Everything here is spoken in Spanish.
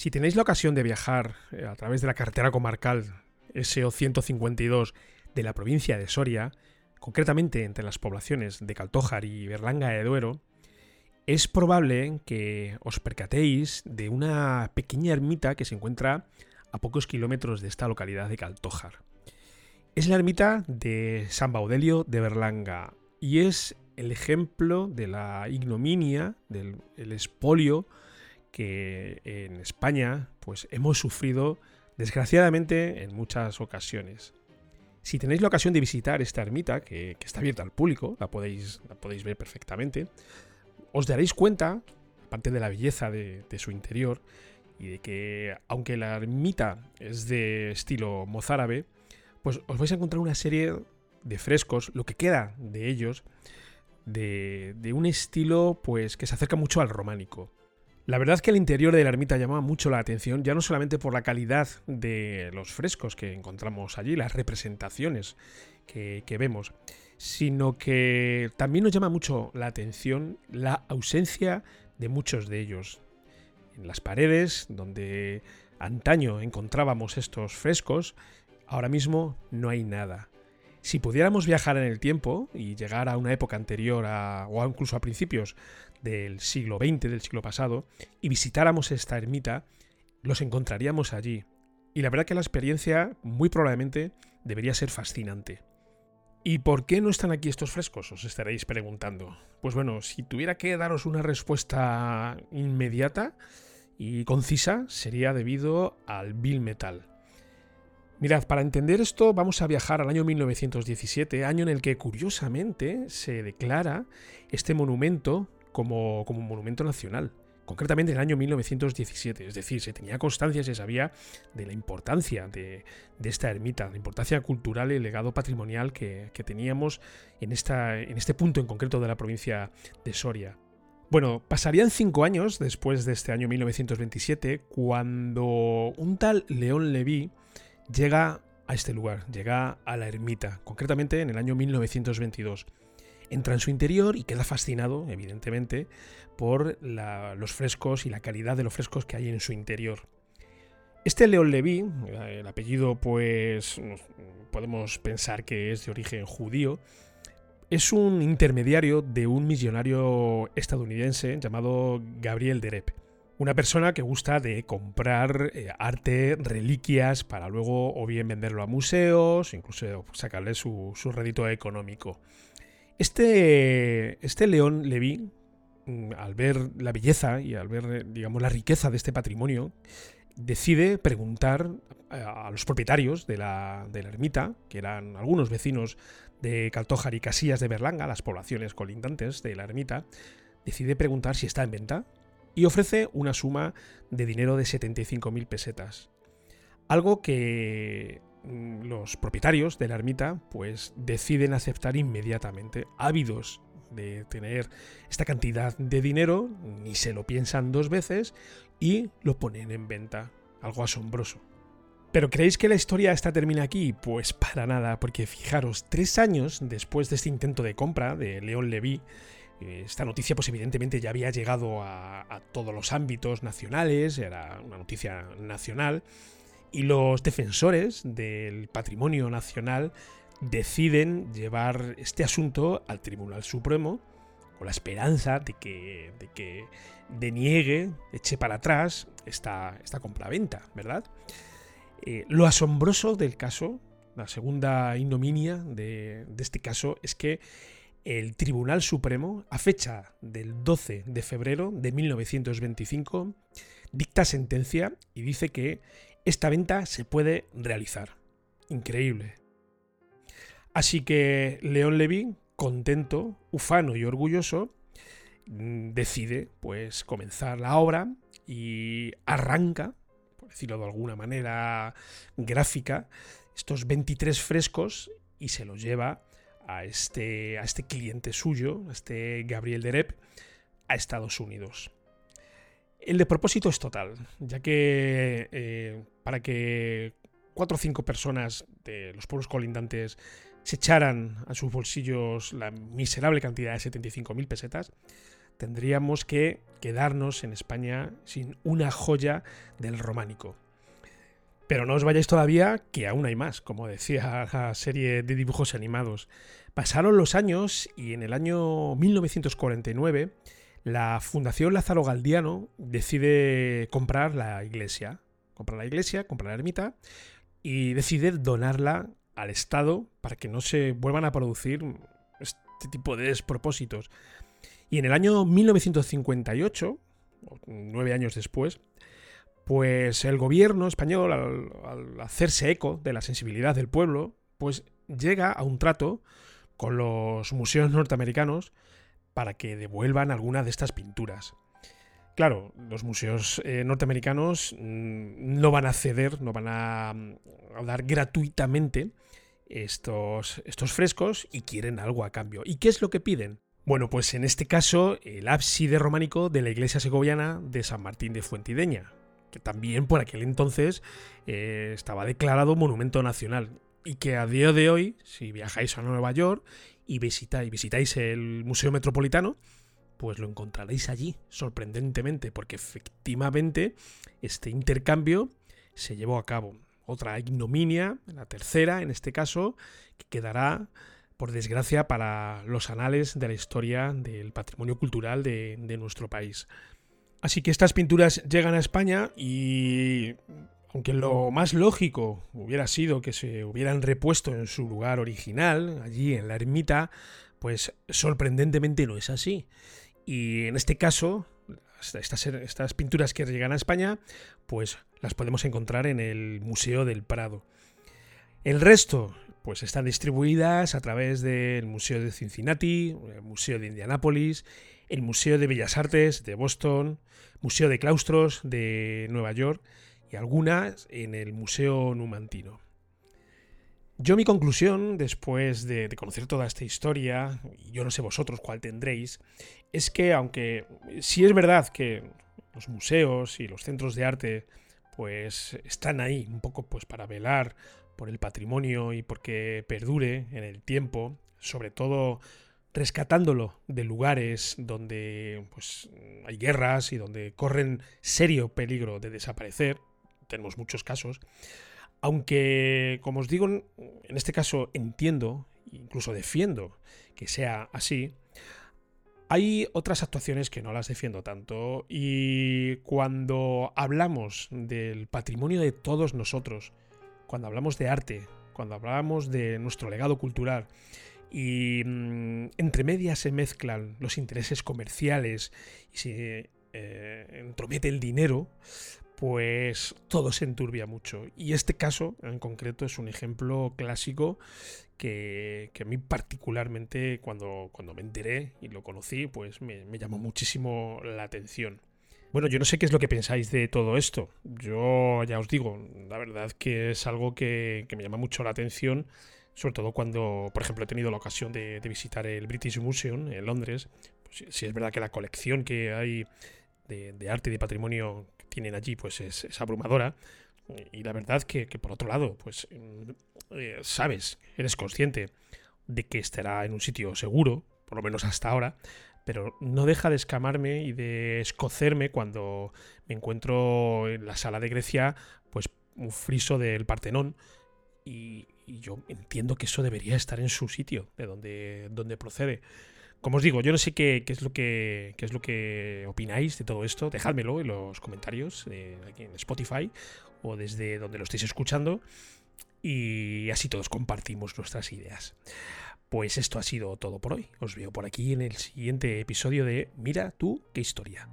Si tenéis la ocasión de viajar eh, a través de la carretera comarcal SO 152 de la provincia de Soria, concretamente entre las poblaciones de Caltójar y Berlanga de Duero, es probable que os percatéis de una pequeña ermita que se encuentra a pocos kilómetros de esta localidad de Caltójar. Es la ermita de San Baudelio de Berlanga y es el ejemplo de la ignominia, del el expolio que en España pues hemos sufrido desgraciadamente en muchas ocasiones. Si tenéis la ocasión de visitar esta ermita, que, está abierta al público, la podéis, la podéis ver perfectamente, os daréis cuenta, aparte de la belleza de, su interior, y de que aunque la ermita es de estilo mozárabe, pues os vais a encontrar una serie de frescos, lo que queda de ellos, de, de, un estilo pues que se acerca mucho al románico. La verdad es que el interior de la ermita llamaba mucho la atención, ya no solamente por la calidad de los frescos que encontramos allí, las representaciones que, vemos, sino que también nos llama mucho la atención la ausencia de muchos de ellos. En las paredes, donde antaño encontrábamos estos frescos, ahora mismo no hay nada. Si pudiéramos viajar en el tiempo y llegar a una época anterior a, o incluso a principios del siglo XX, del siglo pasado, y visitáramos esta ermita, los encontraríamos allí. Y la verdad que la experiencia muy probablemente debería ser fascinante. ¿Y por qué no están aquí estos frescos? Os estaréis preguntando. Pues bueno, si tuviera que daros una respuesta inmediata y concisa, sería debido al Bill Metal. Mirad, para entender esto vamos a viajar al año 1917, año en el que curiosamente se declara este monumento como, como monumento nacional concretamente en el año 1917. Es decir, se tenía constancia, se sabía de la importancia de, esta ermita, la importancia cultural y el legado patrimonial que, teníamos en, esta, en este punto en concreto de la provincia de Soria. Bueno, pasarían cinco años después de este año 1927 cuando un tal León Leví llega a este lugar, llega a la ermita, concretamente en el año 1922 entra en su interior y queda fascinado, evidentemente, por los frescos y la calidad de los frescos que hay en su interior. Este León Leví, el apellido pues podemos pensar que es de origen judío, es un intermediario de un millonario estadounidense llamado Gabriel Derep. Una persona que gusta de comprar eh, arte, reliquias, para luego o bien venderlo a museos, incluso sacarle su, su rédito económico. Este, este León Leví, mm, al ver la belleza y al ver, digamos, la riqueza de este patrimonio, decide preguntar a los propietarios de la, de la ermita, que eran algunos vecinos de Caltójar y Casillas de Berlanga, las poblaciones colindantes de la ermita, decide preguntar si está en venta y ofrece una suma de dinero de 75.000 pesetas. Algo que Mm, los propietarios de la ermita pues deciden aceptar inmediatamente, ávidos de tener esta cantidad de dinero, ni se lo piensan dos veces y lo ponen en venta. Algo asombroso. ¿Pero creéis que la historia esta termina aquí? Pues para nada, porque fijaros, tres años después de este intento de compra de León Levy, esta noticia pues evidentemente ya había llegado a, a todos los ámbitos nacionales, era una noticia nacional, y los defensores del patrimonio nacional deciden llevar este asunto al Tribunal Supremo con la esperanza de que, de que deniegue, eche para atrás esta, esta compraventa, ¿verdad? Eh, lo asombroso del caso, la segunda ignominia de, de este caso, es que el Tribunal Supremo, a fecha del 12 de febrero de 1925, dicta sentencia y dice que esta venta se puede realizar. Increíble. Así que León Levy, contento, ufano y orgulloso, mm, decide pues comenzar la obra y arranca, por decirlo de alguna manera gráfica, estos 23 frescos y se los lleva a este, a este cliente suyo, a este Gabriel Derep, a Estados Unidos. El de propósito es total, ya que eh, para que cuatro o cinco personas de los pueblos colindantes se echaran a sus bolsillos la miserable cantidad de 75.000 pesetas, tendríamos que quedarnos en España sin una joya del románico. Pero no os vayáis todavía, que aún hay más, como decía la serie de dibujos animados. Pasaron los años y en el año 1949 la Fundación Lázaro Galdiano decide comprar la iglesia. Comprar la iglesia, comprar la ermita y decide donarla al Estado para que no se vuelvan a producir este tipo de despropósitos. Y en el año 1958, nueve años después, pues el gobierno español, al, hacerse eco de la sensibilidad del pueblo, pues llega a un trato con los museos norteamericanos para que devuelvan alguna de estas pinturas. Claro, los museos eh, norteamericanos mm, no van a ceder, no van a, a, dar gratuitamente estos, estos frescos y quieren algo a cambio. ¿Y qué es lo que piden? Bueno, pues en este caso el ábside románico de la iglesia segoviana de San Martín de Fuentideña, que también por aquel entonces eh, estaba declarado monumento nacional y que a día de hoy, si viajáis a Nueva York y visitáis, visitáis el Museo Metropolitano, pues lo encontraréis allí, sorprendentemente, porque efectivamente este intercambio se llevó a cabo. Otra ignominia, la tercera en este caso, que quedará, por desgracia, para los anales de la historia del patrimonio cultural de nuestro país. Así que estas pinturas llegan a España y aunque lo más lógico hubiera sido que se hubieran repuesto en su lugar original, allí en la ermita, pues sorprendentemente no es así. Y en este caso, estas, estas, pinturas que llegan a España, pues las podemos encontrar en el Museo del Prado. El resto, pues están distribuidas a través del Museo de Cincinnati, el Museo de Indianápolis, el Museo de Bellas Artes de Boston, Museo de Claustros de Nueva York y algunas en el Museo Numantino. Yo mi conclusión, después de, conocer toda esta historia, y yo no sé vosotros cuál tendréis, es que aunque sí es verdad que los museos y los centros de arte pues están ahí un poco pues para velar por el patrimonio y porque perdure en el tiempo, sobre todo rescatándolo de lugares donde pues, hay guerras y donde corren serio peligro de desaparecer. Tenemos muchos casos. Aunque, como os digo, en este caso entiendo, incluso defiendo que sea así, hay otras actuaciones que no las defiendo tanto y cuando hablamos del patrimonio de todos nosotros, cuando hablamos de arte, cuando hablamos de nuestro legado cultural y mm, entre medias se mezclan los intereses comerciales y se eh, entromete el dinero, pues todo se enturbia mucho. Y este caso en concreto es un ejemplo clásico que, a mí particularmente cuando, cuando me enteré y lo conocí, pues me, llamó muchísimo la atención. Bueno, yo no sé qué es lo que pensáis de todo esto. Yo ya os digo, la verdad que es algo que, que me llama mucho la atención sobre todo cuando, por ejemplo, he tenido la ocasión de, visitar el British Museum en Londres. Pues sí, es verdad que la colección que hay de, arte y de patrimonio que tienen allí pues es, abrumadora. Y la verdad que, que, por otro lado, pues mm, eh, sabes, eres consciente de que estará en un sitio seguro, por lo menos hasta ahora, pero no deja de escamarme y de escocerme cuando me encuentro en la sala de Grecia, pues un friso del Partenón, y, yo entiendo que eso debería estar en su sitio, de donde, donde procede. Como os digo, yo no sé qué, es lo que, es lo que opináis de todo esto. Dejádmelo en los comentarios aquí en Spotify o desde donde lo estéis escuchando. Y así todos compartimos nuestras ideas. Pues esto ha sido todo por hoy. Os veo por aquí en el siguiente episodio de Mira tú qué historia.